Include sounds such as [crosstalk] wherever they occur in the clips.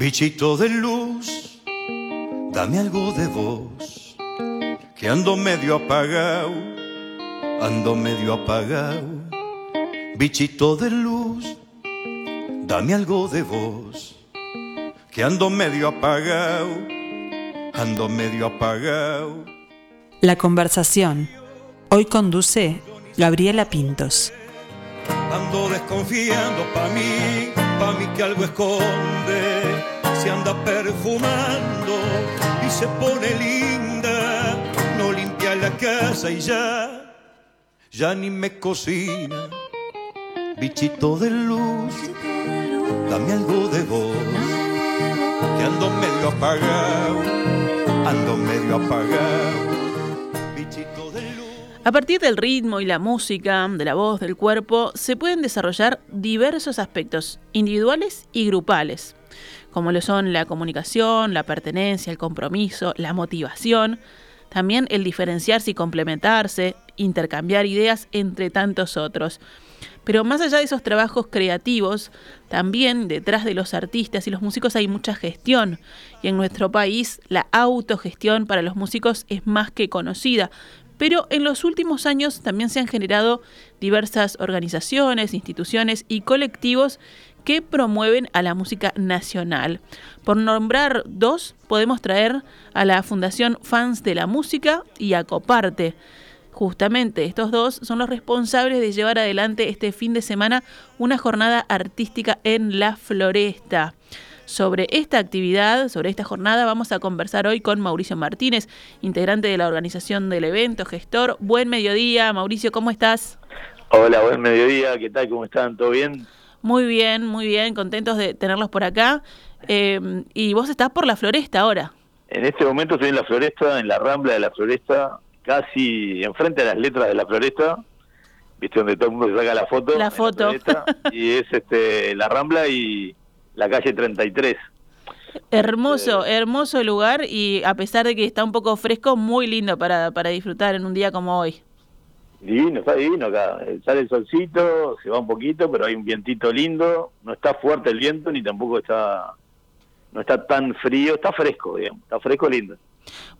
Bichito de luz, dame algo de voz, que ando medio apagado, ando medio apagado. Bichito de luz, dame algo de voz, que ando medio apagado, ando medio apagado. La conversación. Hoy conduce Gabriela Pintos. Ando desconfiando pa' mí, pa' mí que algo esconde. Se anda perfumando y se pone linda. No limpia la casa y ya, ya ni me cocina. Bichito de luz, dame algo de voz. Que ando medio apagado, ando medio apagado. A partir del ritmo y la música, de la voz, del cuerpo, se pueden desarrollar diversos aspectos, individuales y grupales, como lo son la comunicación, la pertenencia, el compromiso, la motivación, también el diferenciarse y complementarse, intercambiar ideas, entre tantos otros. Pero más allá de esos trabajos creativos, también detrás de los artistas y los músicos hay mucha gestión. Y en nuestro país la autogestión para los músicos es más que conocida. Pero en los últimos años también se han generado diversas organizaciones, instituciones y colectivos que promueven a la música nacional. Por nombrar dos, podemos traer a la Fundación Fans de la Música y a Coparte. Justamente estos dos son los responsables de llevar adelante este fin de semana una jornada artística en la floresta. Sobre esta actividad, sobre esta jornada, vamos a conversar hoy con Mauricio Martínez, integrante de la organización del evento, gestor. Buen mediodía, Mauricio, ¿cómo estás? Hola, buen mediodía, ¿qué tal? ¿Cómo están? ¿Todo bien? Muy bien, muy bien, contentos de tenerlos por acá. Eh, y vos estás por la floresta ahora. En este momento estoy en la floresta, en la rambla de la floresta, casi enfrente a las letras de la floresta, viste donde todo el mundo se saca la foto. La foto. [laughs] y es este la rambla y la calle 33. Hermoso, hermoso lugar y a pesar de que está un poco fresco, muy lindo para, para disfrutar en un día como hoy. Divino, está divino acá. Eh, Sale el solcito, se va un poquito, pero hay un vientito lindo. No está fuerte el viento ni tampoco está no está tan frío, está fresco, digamos, está fresco lindo.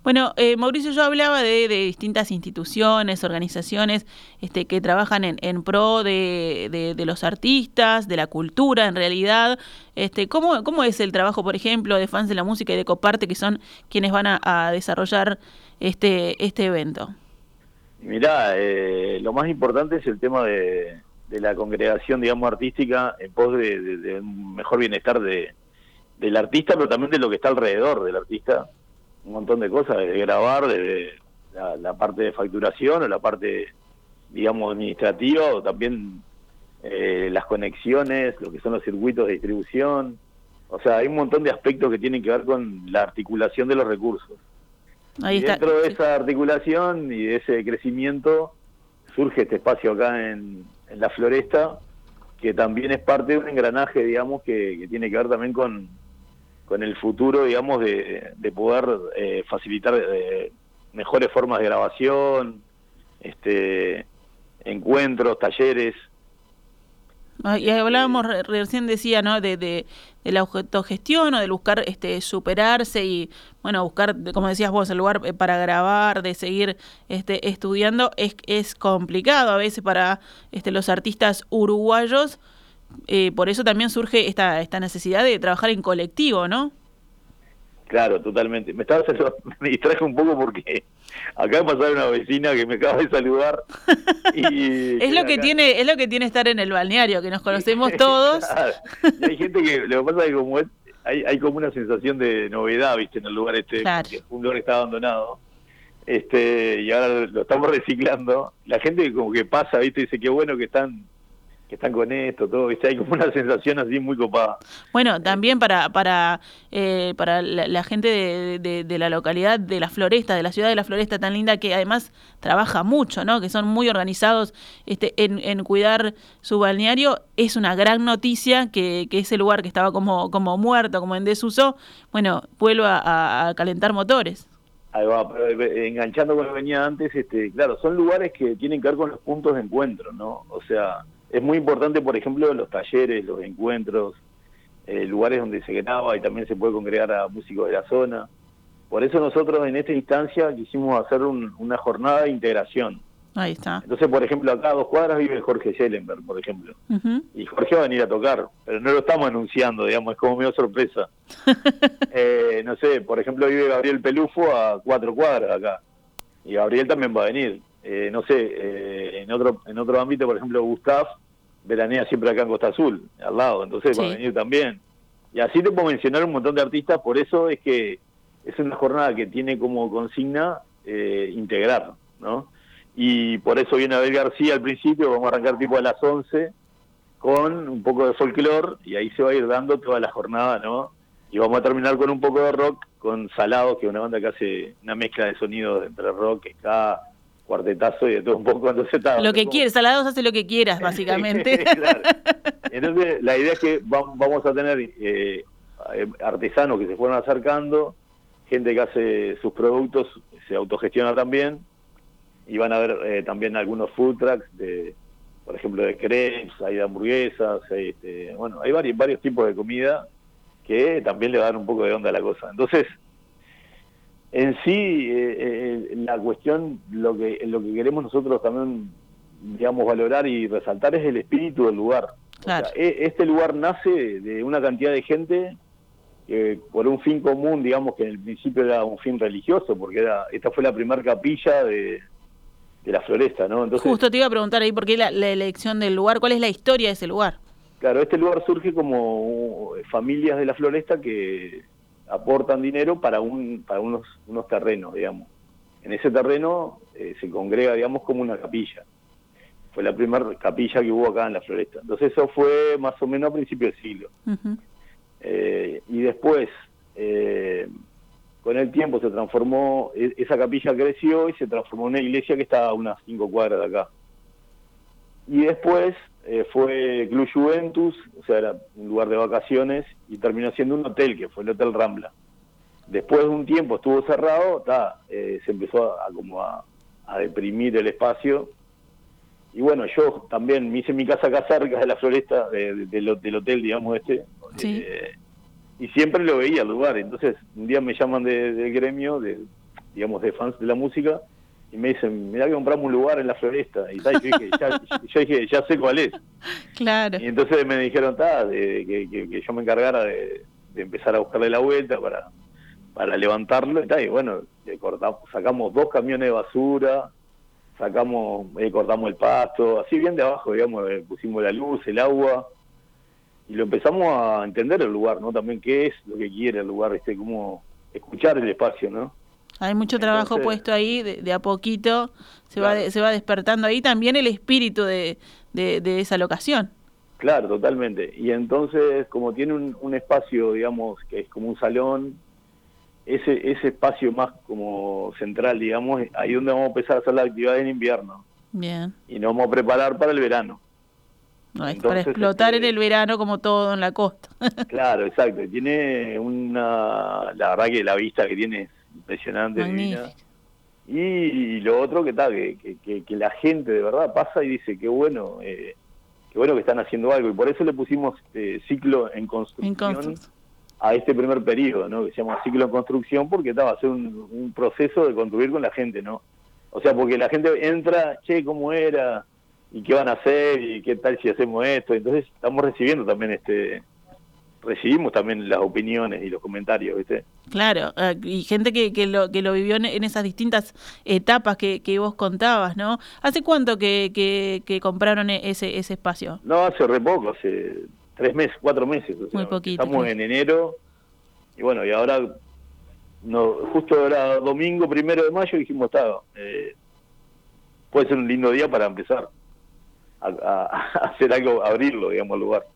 Bueno, eh, Mauricio, yo hablaba de, distintas instituciones, organizaciones este, que trabajan en, en pro de, los artistas, de la cultura en realidad. Este, ¿cómo, ¿Cómo es el trabajo, por ejemplo, de fans de la música y de Coparte, que son quienes van a, desarrollar este, este evento? Mirá, eh, lo más importante es el tema de, la congregación, digamos, artística en pos de un mejor bienestar de, del artista, pero también de lo que está alrededor del artista. Un montón de cosas, desde grabar, desde la, la parte de facturación o la parte, digamos, administrativa, o también eh, las conexiones, lo que son los circuitos de distribución. O sea, hay un montón de aspectos que tienen que ver con la articulación de los recursos. Ahí y está. dentro de esa articulación y de ese crecimiento surge este espacio acá en, en la floresta, que también es parte de un engranaje, digamos, que, que tiene que ver también con, con el futuro, digamos, de, de poder eh, facilitar eh, mejores formas de grabación, este encuentros, talleres. Ah, Y hablábamos, re- recién decía, ¿no? De, de, de la autogestión o de buscar este, superarse y, bueno, buscar, como decías vos, el lugar eh, para grabar, de seguir este, estudiando, es, es complicado a veces para este, los artistas uruguayos. Eh, por eso también surge esta, esta necesidad de trabajar en colectivo, ¿no? Claro, totalmente. Me estaba [laughs] me distraje un poco porque acá pasaba una vecina que me acaba de saludar [laughs] y Es lo que acá- tiene, es lo que tiene estar en el balneario, que nos conocemos [laughs] todos. Claro. Y hay gente que, lo que pasa es que como es, hay, hay como una sensación de novedad, viste, en el lugar este, Claro. un lugar que está abandonado. Este, y ahora lo estamos reciclando. La gente como que pasa, viste, dice qué bueno que están, que están con esto, todo, viste, hay como una [laughs] sensación así muy copada. Bueno, también para para eh, para la, la gente de, de- de la localidad de la Floresta, de la ciudad de la Floresta tan linda que además trabaja mucho, ¿no? Que son muy organizados este, en, en cuidar su balneario, es una gran noticia que, que ese lugar que estaba como como muerto, como en desuso, bueno, vuelva a, a calentar motores. Ahí va, pero, eh, enganchando con lo que venía antes, este, claro, son lugares que tienen que ver con los puntos de encuentro, ¿no? O sea, es muy importante, por ejemplo, los talleres, los encuentros, eh, lugares donde se graba y también se puede congregar a músicos de la zona. Por eso nosotros en esta instancia quisimos hacer una jornada de integración. Ahí está. Entonces, por ejemplo, acá a dos cuadras vive Jorge Schellenberg, por ejemplo. Y Jorge va a venir a tocar, pero no lo estamos anunciando, digamos, es como medio sorpresa. [laughs] Eh, no sé, por ejemplo, vive Gabriel Pelufo a cuatro cuadras acá. Y Gabriel también va a venir. Eh, no sé, eh, en otro en otro ámbito, por ejemplo, Gustav veranea siempre acá en Costa Azul, al lado, entonces va a venir también. Y así te puedo mencionar un montón de artistas, por eso es que es una jornada que tiene como consigna integrar, ¿no? y por eso viene Abel García al principio, vamos a arrancar tipo a las 11 con un poco de folclore y ahí se va a ir dando toda la jornada, ¿no? Y vamos a terminar con un poco de rock con Salado, que es una banda que hace una mezcla de sonidos entre rock, ska, cuartetazo y de todo un poco. Entonces está, lo que quieres, Salados hace lo que quieras, [laughs] básicamente. [laughs] [laughs] Entonces la idea es que vamos a tener eh, artesanos que se fueron acercando, gente que hace sus productos, se autogestiona también, y van a ver eh, también algunos food trucks de por ejemplo de crepes hay de hamburguesas este, bueno hay varios varios tipos de comida que también le dan un poco de onda a la cosa entonces en sí eh, eh, la cuestión lo que lo que queremos nosotros también digamos valorar y resaltar es el espíritu del lugar e, este lugar nace de una cantidad de gente que por un fin común, digamos que en el principio era un fin religioso, porque era esta fue la primera capilla de, de la floresta, ¿no? Entonces, Justo te iba a preguntar ahí por qué la, elección del lugar, cuál es la historia de ese lugar. Claro, este lugar surge como uh, familias de la floresta que aportan dinero para un para unos unos terrenos, digamos. En ese terreno eh, se congrega, digamos, como una capilla. Fue la primera capilla que hubo acá en la floresta. Entonces eso fue más o menos a principios del siglo. Eh, y después, eh, con el tiempo se transformó, e, esa capilla creció y se transformó en una iglesia que está a unas cinco cuadras de acá. Y después eh, fue Club Juventus, o sea, era un lugar de vacaciones, y terminó siendo un hotel, que fue el Hotel Rambla. Después de un tiempo estuvo cerrado, eh, se empezó a, como a, deprimir el espacio. Y bueno, yo también me hice mi casa acá cerca de la floresta del hotel, digamos, este. Sí. Eh, y siempre lo veía al lugar. Entonces, un día me llaman del de gremio, de, digamos, de fans de la música, y me dicen, mira que compramos un lugar en la floresta. Y tal, yo, dije, ya, yo dije, ya sé cuál es. [laughs] Claro. Y entonces me dijeron, ta, que, que, yo me encargara de, empezar a buscarle la vuelta para, para levantarlo. Y, tal, y bueno, cortamos, sacamos dos camiones de basura, sacamos, eh, cortamos el pasto, así bien de abajo, digamos, eh, pusimos la luz, el agua y lo empezamos a entender el lugar, ¿no? También qué es lo que quiere el lugar, este, cómo escuchar el espacio, ¿no? Hay mucho trabajo puesto ahí, de, a poquito se va se va despertando ahí también el espíritu de, de, esa locación. Claro, totalmente. Y entonces, como tiene un, un, espacio, digamos, que es como un salón, ese, ese espacio más como central, digamos, ahí donde vamos a empezar a hacer la actividad en invierno. Bien. Y nos vamos a preparar para el verano. No, es para explotar en este, el verano como todo en la costa. [laughs] claro, exacto. Tiene una, la verdad que la vista que tiene es impresionante. Y, lo otro que tal, que, que, que, la gente de verdad pasa y dice que bueno, eh, qué bueno que están haciendo algo. Y por eso le pusimos eh, ciclo en construcción a este primer periodo, ¿no? Que se llama ciclo en construcción porque estaba a ser un, un proceso de construir con la gente, ¿no? O sea, porque la gente entra, che, ¿cómo era? y qué van a hacer y qué tal si hacemos esto. Entonces estamos recibiendo también este recibimos también las opiniones y los comentarios, ¿viste? Claro, eh, y gente que, que, lo, que lo vivió en, esas distintas etapas que, que vos contabas, ¿no? ¿Hace cuánto que, que, compraron e, ese, ese espacio? No, hace re poco, hace tres meses, cuatro meses. Muy poquito. Estamos en enero y bueno, y ahora, no justo era domingo primero de mayo dijimos, está, eh, puede ser un lindo día para empezar a, [laughs] hacer algo, abrirlo, digamos, al lugar.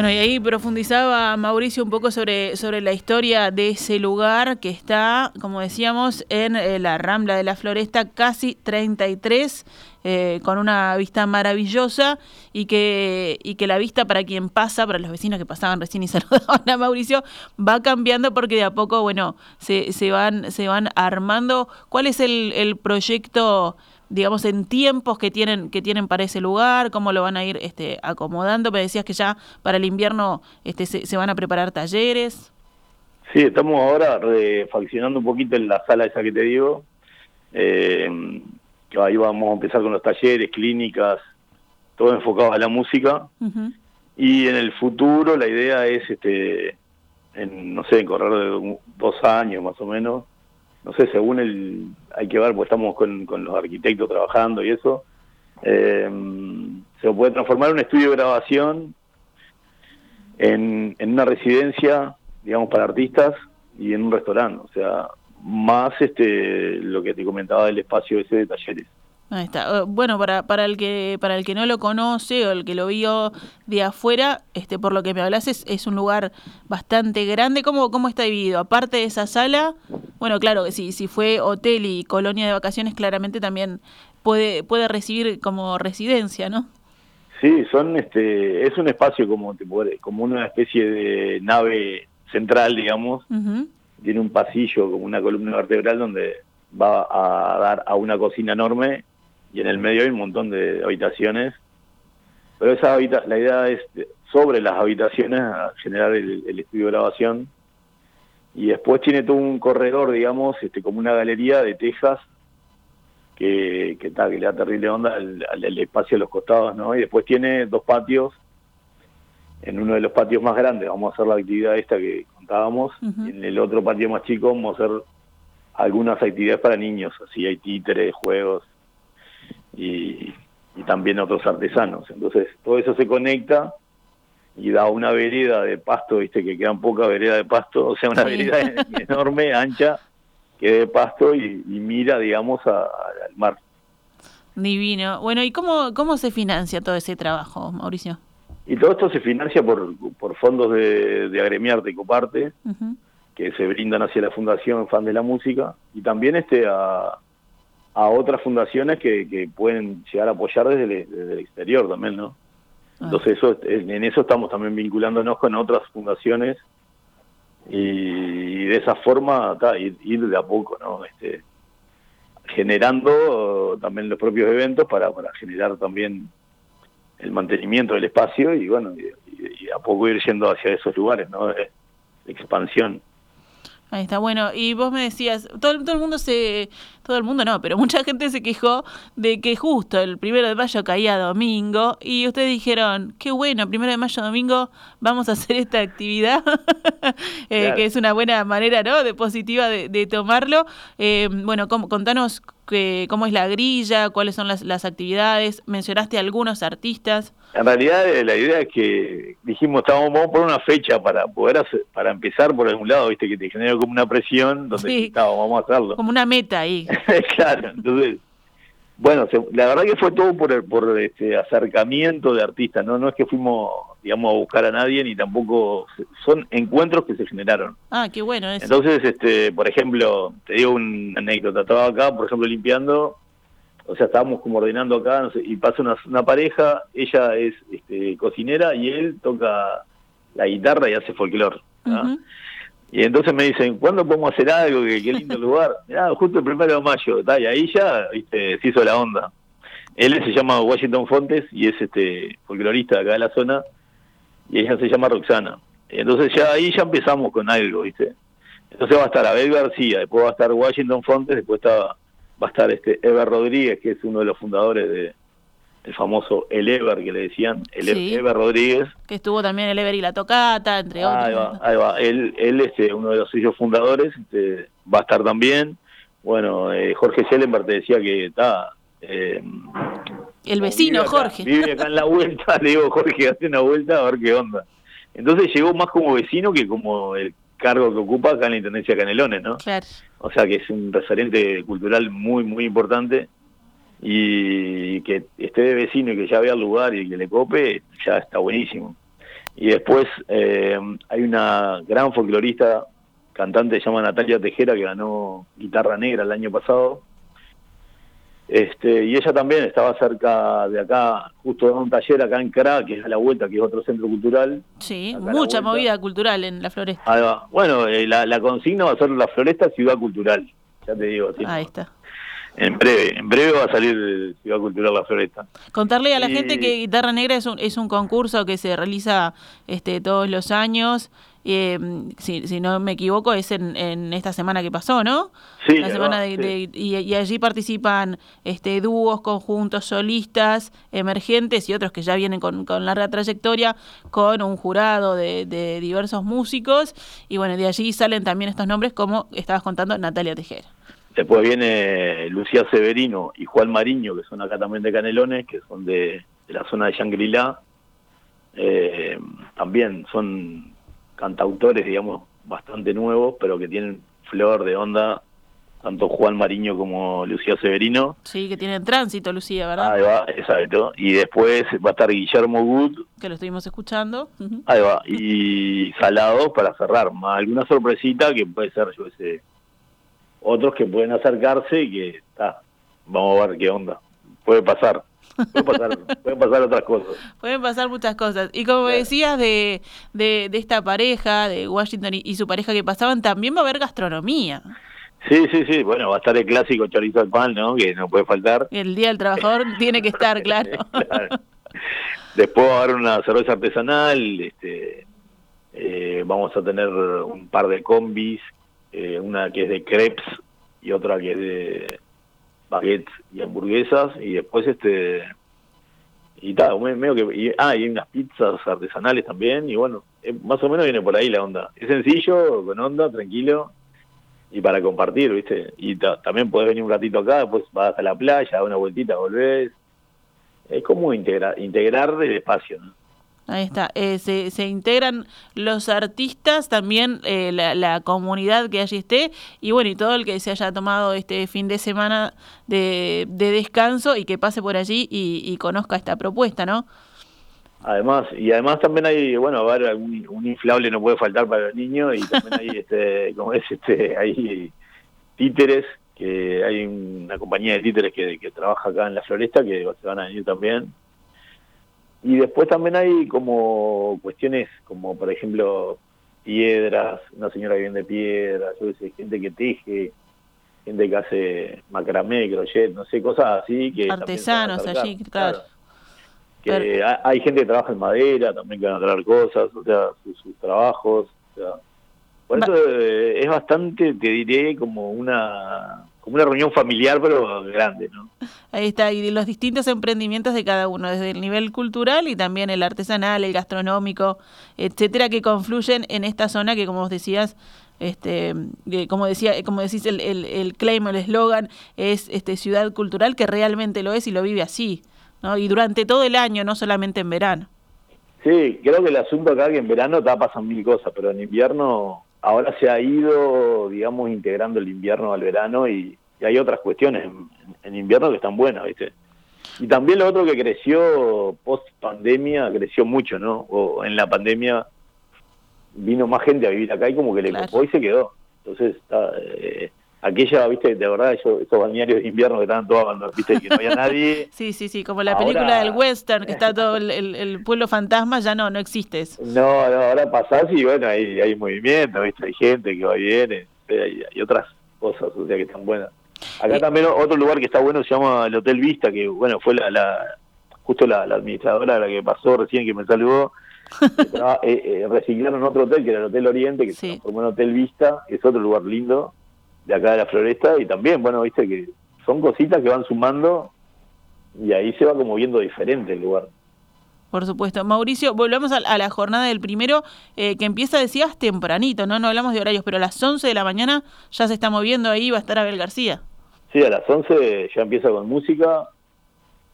Bueno, y ahí profundizaba Mauricio un poco sobre, sobre la historia de ese lugar que está, como decíamos, en eh, la Rambla de la Floresta, casi 33, eh, con una vista maravillosa y que, y que la vista para quien pasa, para los vecinos que pasaban recién y [laughs] saludaban a Mauricio, va cambiando porque de a poco, bueno, se, se, van, se van armando. ¿Cuál es el, el proyecto? Digamos, en tiempos que tienen, que tienen para ese lugar, cómo lo van a ir este, acomodando. Me decías que ya para el invierno este, se, se van a preparar talleres. Sí, estamos ahora refaccionando un poquito en la sala esa que te digo. Eh, ahí vamos a empezar con los talleres, clínicas, todo enfocado a la música. Ujú. Y en el futuro la idea es, este, en, no sé, en correr de dos años más o menos. No sé, según el... Hay que ver, pues estamos con, con los arquitectos trabajando y eso. Eh, se puede transformar un estudio de grabación en, en una residencia, digamos, para artistas y en un restaurante. O sea, más este lo que te comentaba del espacio ese de talleres. Ahí está. Eh, Bueno, para, para el que para el que no lo conoce o el que lo vio de afuera, este por lo que me hablas es, es un lugar bastante grande. ¿Cómo, ¿Cómo está dividido? Aparte de esa sala, bueno, claro que sí, si fue hotel y colonia de vacaciones, claramente también puede, puede recibir como residencia, ¿no? Sí, son este es un espacio como como una especie de nave central, digamos, tiene un pasillo como una columna vertebral donde va a dar a una cocina enorme y en el medio hay un montón de habitaciones. Pero esa habita la idea es sobre las habitaciones a generar el, el estudio de grabación y después tiene todo un corredor, digamos, este como una galería de tejas que, que, tal, que le da terrible onda al, al- al espacio de los costados, ¿no? Y después tiene dos patios. En uno de los patios más grandes vamos a hacer la actividad esta que contábamos. Y en el otro patio más chico vamos a hacer algunas actividades para niños. Así hay títeres, juegos y, y también otros artesanos. Entonces todo eso se conecta y da una vereda de pasto, viste que quedan pocas veredas de pasto, [laughs] o sea, una Sí. vereda [laughs] enorme, ancha, que de pasto y, y mira, digamos, a- al mar. Divino. Bueno, ¿y cómo, cómo se financia todo ese trabajo, Mauricio? Y todo esto se financia por, por fondos de, de Agremiarte y Coparte, que se brindan hacia la Fundación Fan de la Música, y también este a, a otras fundaciones que, que pueden llegar a apoyar desde el, desde el exterior también, ¿no? Ah. Entonces eso, en eso estamos también vinculándonos con otras fundaciones y de esa forma ta, ir, ir de a poco, ¿no? Este, generando también los propios eventos para, para generar también el mantenimiento del espacio y bueno, y, a poco ir yendo hacia esos lugares, ¿no? Eh, expansión. Ahí está, bueno, y vos me decías, todo, todo el mundo se, todo el mundo no, pero mucha [laughs] gente se quejó de que justo el primero de mayo caía domingo y ustedes dijeron, qué bueno, primero de mayo domingo vamos a hacer esta actividad, [laughs] eh, Claro. que es una buena manera, ¿no?, de positiva de, de tomarlo. Eh, bueno, com- contanos que, cómo es la grilla, cuáles son las, las actividades, mencionaste algunos artistas. En realidad eh, la idea es que dijimos, estábamos, vamos por una fecha para poder hacer, para empezar por algún lado, viste, que te genera como una presión donde Sí. "Está, vamos a hacerlo. Como una meta ahí. [laughs] claro, entonces, bueno, se- la verdad que fue todo por, el- por este acercamiento de artistas, ¿no? No es que fuimos, digamos, a buscar a nadie, ni tampoco, son encuentros que se generaron. Ah, qué bueno eso. Entonces, este, por ejemplo, te digo una anécdota, estaba acá, por ejemplo, limpiando, o sea, estábamos como ordenando acá, no sé, y pasa una, una pareja, ella es este, cocinera y él toca la guitarra y hace folclore. Y entonces me dicen, ¿cuándo podemos hacer algo? Qué, qué lindo lugar. [laughs] Ah, justo el primero de mayo, ¿tá? y ahí ya viste, se hizo la onda. Él se llama Washington Fontes y es este folclorista de acá de la zona, y ella se llama Roxana. Entonces ya ahí ya empezamos con algo, ¿viste? Entonces va a estar Abel García, después va a estar Washington Fontes, después está, va a estar este Ever Rodríguez, que es uno de los fundadores de el famoso El Ever que le decían, el Sí. Ever Rodríguez, Que estuvo también el Ever y la Tocata, entre Ahí otros. va, ahí va. Él, él este, uno de los suyos fundadores, este, va a estar también. Bueno, eh, Jorge Schellenberg te decía que está... Eh, El vecino, vive acá- Jorge. Vive acá en la vuelta, [laughs] le digo, Jorge, hace una vuelta a ver qué onda. Entonces llegó más como vecino que como el cargo que ocupa acá en la Intendencia de Canelones, ¿no? Claro. O sea que es un referente cultural muy, muy importante y que esté de vecino y que ya vea el lugar y que le cope, ya está buenísimo. Y después eh, hay una gran folclorista, cantante, se llama Natalia Tejera, que ganó Guitarra Negra el año pasado. Este, y ella también estaba cerca de acá, justo de un taller acá en Cra, que es a la vuelta, que es otro centro cultural. Sí, mucha movida cultural en la floresta. Ahí va. Bueno, eh, la, la consigna va a ser la Floresta Ciudad Cultural. Ya te digo, sí. Ahí está. en breve, en breve va a salir Ciudad Cultural La Floresta. Contarle a la Y- gente que Guitarra Negra es un, es un concurso que se realiza este, todos los años. Eh, si, si no me equivoco, es en, en esta semana que pasó, ¿no? Sí, la semana de, sí. de- y, y allí participan este, dúos, conjuntos, solistas, emergentes y otros que ya vienen con, con larga trayectoria, con un jurado de, de diversos músicos. Y bueno, de allí salen también estos nombres, como estabas contando, Natalia Tejera. Después viene Lucía Severino y Juan Mariño, que son acá también de Canelones, que son de, de la zona de Shangri-La. Eh, también son cantautores, digamos, bastante nuevos, pero que tienen flor de onda, tanto Juan Mariño como Lucía Severino. Sí, que tienen tránsito, Lucía, ¿verdad? Ahí va, exacto. Y después va a estar Guillermo Good, Que lo estuvimos escuchando. Ahí va, y Salados para cerrar. Más alguna sorpresita que puede ser, yo sé, otros que pueden acercarse y que está, vamos a ver qué onda. Puede pasar, puede pasar, pueden pasar otras cosas. Pueden pasar muchas cosas. Y como Claro. decías de, de, de esta pareja, de Washington y, y su pareja que pasaban, también va a haber gastronomía. Sí, sí, sí, bueno, va a estar el clásico chorizo al pan, ¿no? Que no puede faltar. El Día del Trabajador [laughs] tiene que estar, claro. [laughs] Claro. Después va a haber una cerveza artesanal, este, eh, vamos a tener un par de combis, eh, una que es de crepes y otra que es de baguettes y hamburguesas, y después este y tal, me- medio que y, ah, y hay unas pizzas artesanales también, y bueno, eh, más o menos viene por ahí la onda. Es sencillo, con onda, tranquilo, y para compartir, ¿viste? Y ta- también podés venir un ratito acá, después vas a la playa, dar una vueltita, volvés. Es como integra, integrar el espacio, ¿no? Ahí está. Eh, se, integran los artistas, también eh, la, comunidad que allí esté, y bueno, y todo el que se haya tomado este fin de semana de, de descanso y que pase por allí y, conozca esta propuesta, ¿no? Además, y además también hay, bueno, a haber un, inflable no puede faltar para los niños y también hay, [laughs] este, como es, este, hay títeres, que hay una compañía de títeres que trabaja acá en la floresta que se van a venir también. Y después también hay como cuestiones como, por ejemplo, piedras, una señora que vende piedras, yo sé, gente que teje, gente que hace macramé, crochet, no sé, cosas así que... Artesanos allí, claro. que Pero- ha- hay gente que trabaja en madera también que van a traer cosas, o sea, sus, sus trabajos, o sea, por Va- eso eh, es bastante, te diré, como una como una reunión familiar, pero grande, ¿no? Ahí está, y los distintos emprendimientos de cada uno, desde el nivel cultural y también el artesanal, el gastronómico, etcétera, que confluyen en esta zona que, como vos decías, este, que como decía, como decís, el, el, el claim, el eslogan es este ciudad cultural que realmente lo es y lo vive así, ¿no? Y durante todo el año, no solamente en verano. Sí, creo que el asunto acá que en verano está pasan mil cosas, pero en invierno ahora se ha ido, digamos, integrando el invierno al verano y, y hay otras cuestiones en, en invierno que están buenas, ¿viste? Y también lo otro que creció post pandemia, creció mucho, ¿no? O en la pandemia vino más gente a vivir acá y como que le Claro. copó y se quedó. Entonces, está, eh, aquella, ¿viste? De verdad, esos, esos balnearios de invierno que estaban todos abandonados, ¿viste? Que no había nadie. [laughs] Sí, sí, sí, como la Ahora- película del western, que está todo el, el- el pueblo fantasma, ya no, no existe eso. No, no, ahora pasás y bueno, hay, hay movimiento, ¿viste? hay gente que va y viene, hay, hay otras cosas, o sea, que están buenas. Acá Eh. también otro lugar que está bueno se llama el Hotel Vista, que bueno, fue la, la justo la, la administradora la que pasó recién que me saludó, [laughs] eh, eh, reciclaron otro hotel que era el Hotel Oriente, que Sí. se transformó en Hotel Vista, que es otro lugar lindo de acá de la Floresta, y también, bueno, viste que son cositas que van sumando y ahí se va como viendo diferente el lugar. Por supuesto. Mauricio, volvamos a, a la jornada del primero, eh, que empieza, decías, tempranito, ¿no? No hablamos de horarios, pero a las 11 de la mañana ya se está moviendo ahí, va a estar Abel García. Sí, a las 11 ya empieza con música.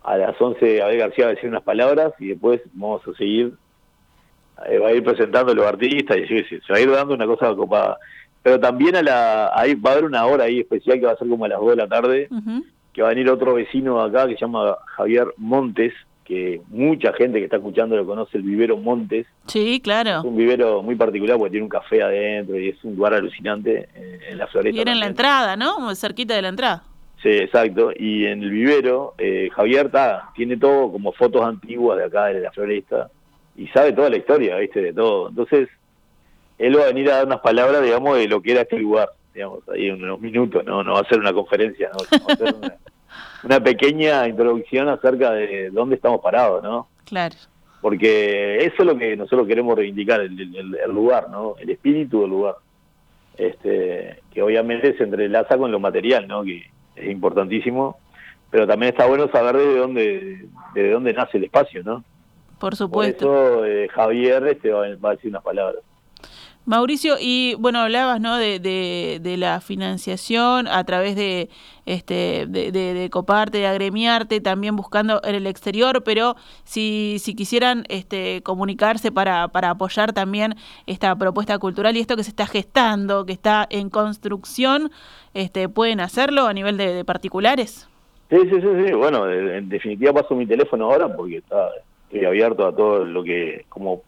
A las 11 Abel García va a decir unas palabras y después vamos a seguir eh, va a ir presentando los artistas y se va a ir dando una cosa copada. Pero también a la, ahí va a haber una hora ahí especial que va a ser como a las 2 de la tarde, que va a venir otro vecino acá que se llama Javier Montes, que mucha gente que está escuchando lo conoce, el vivero Montes. Sí, claro. Es un vivero muy particular porque tiene un café adentro y es un lugar alucinante eh, en la floresta. Y era en la entrada, ¿no? Cerquita de la entrada. Sí, exacto. Y en el vivero, eh, Javier está, tiene todo como fotos antiguas de acá de la floresta y sabe toda la historia, ¿viste? De todo. Entonces, él va a venir a dar unas palabras, digamos, de lo que era este lugar, digamos, ahí en unos minutos, ¿no? No va a ser una conferencia, ¿no? Va a hacer [laughs] una, pequeña introducción acerca de dónde estamos parados, ¿no? Claro. Porque eso es lo que nosotros queremos reivindicar, el, el lugar, ¿no? El espíritu del lugar. Este, que obviamente se entrelaza con lo material, ¿no? Que es importantísimo, pero también está bueno saber de dónde, de dónde nace el espacio, ¿no? Por supuesto. Por eso eh, Javier este va, a decir unas palabras. Mauricio, y bueno, hablabas ¿no? de, de, la financiación a través de, este, de, de, coparte, de agremiarte, también buscando en el exterior, pero si, si quisieran este, comunicarse para, para apoyar también esta propuesta cultural y esto que se está gestando, que está en construcción, este, ¿pueden hacerlo a nivel de, particulares? Sí, sí, sí, sí, bueno, en definitiva paso mi teléfono ahora porque está estoy abierto a todo lo que, como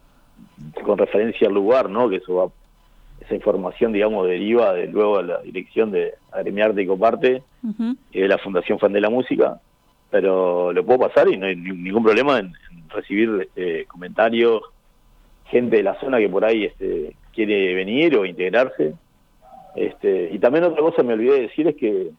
con referencia al lugar, ¿no? Que eso va, esa información, digamos, deriva de luego a la dirección de Agremiarte y Coparte y de la Fundación Fan de la Música, pero lo puedo pasar y no hay ningún problema en, recibir este, comentarios, gente de la zona que por ahí este, quiere venir o integrarse. Este, y también otra cosa me olvidé de decir es que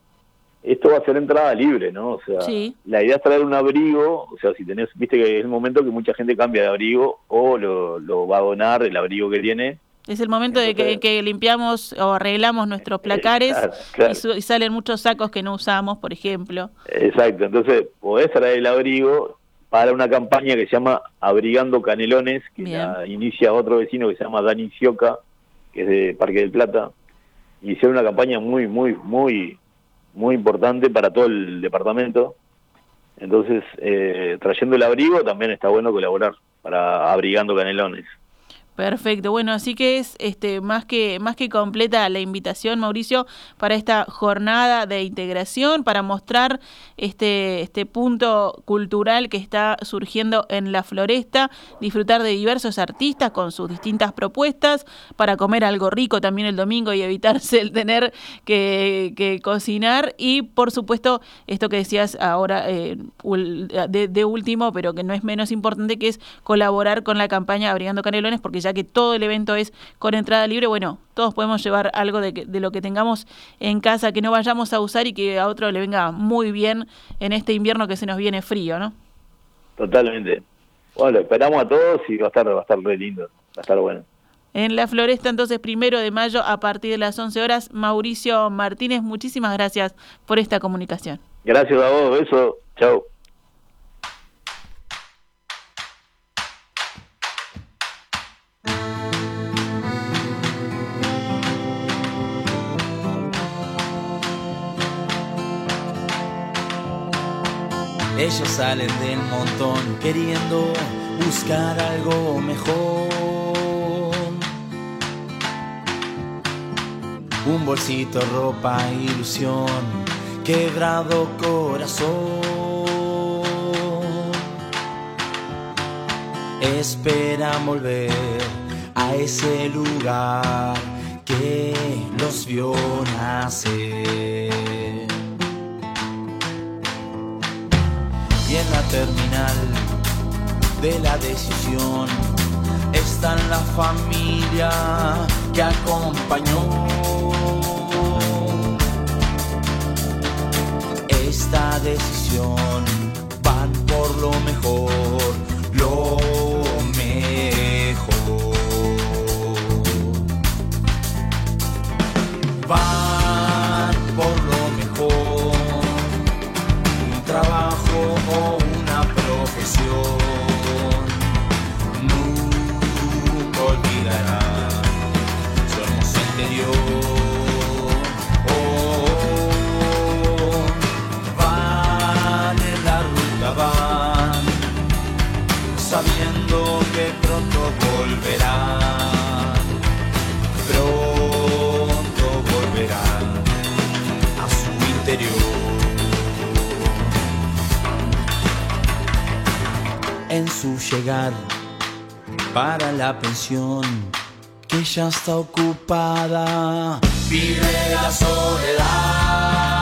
esto va a ser entrada libre, ¿no? O sea, la idea es traer un abrigo, o sea, si tenés, viste que es el momento que mucha gente cambia de abrigo o lo, va a donar el abrigo que tiene. Es el momento de que, limpiamos o arreglamos nuestros placares Y, salen muchos sacos que no usamos, por ejemplo. Exacto, entonces podés traer el abrigo para una campaña que se llama Abrigando Canelones, que inicia otro vecino que se llama Dani Sioca, que es de Parque del Plata. Y hicieron una campaña muy, muy, muy muy importante para todo el departamento. Entonces, eh, trayendo el abrigo también está bueno colaborar para abrigando canelones. Perfecto, bueno, así que es este más que más que completa la invitación, Mauricio, para esta jornada de integración, para mostrar este este punto cultural que está surgiendo en la Floresta, disfrutar de diversos artistas con sus distintas propuestas, para comer algo rico también el domingo y evitarse el tener que, cocinar y por supuesto esto que decías ahora eh, de, de último, pero que no es menos importante, que es colaborar con la campaña Abrigando Canelones, porque ya que todo el evento es con entrada libre, bueno, todos podemos llevar algo de, de lo que tengamos en casa que no vayamos a usar y que a otro le venga muy bien en este invierno que se nos viene frío, ¿no? Totalmente. Bueno, esperamos a todos y va a estar, va a estar re lindo, va a estar bueno. En la floresta, entonces, primero de mayo, a partir de las 11 horas, Mauricio Martínez, muchísimas gracias por esta comunicación. Gracias a vos, beso, chao. Ellos salen del montón queriendo buscar algo mejor. Un bolsito, ropa, ilusión, quebrado corazón. Esperan volver a ese lugar que los vio nacer. Y en la terminal de la decisión está la familia que acompañó. Esta decisión van por lo mejor lo que ya está ocupada. Vive la soledad.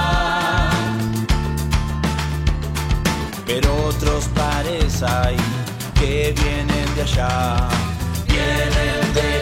Pero otros pares hay que vienen de allá, vienen de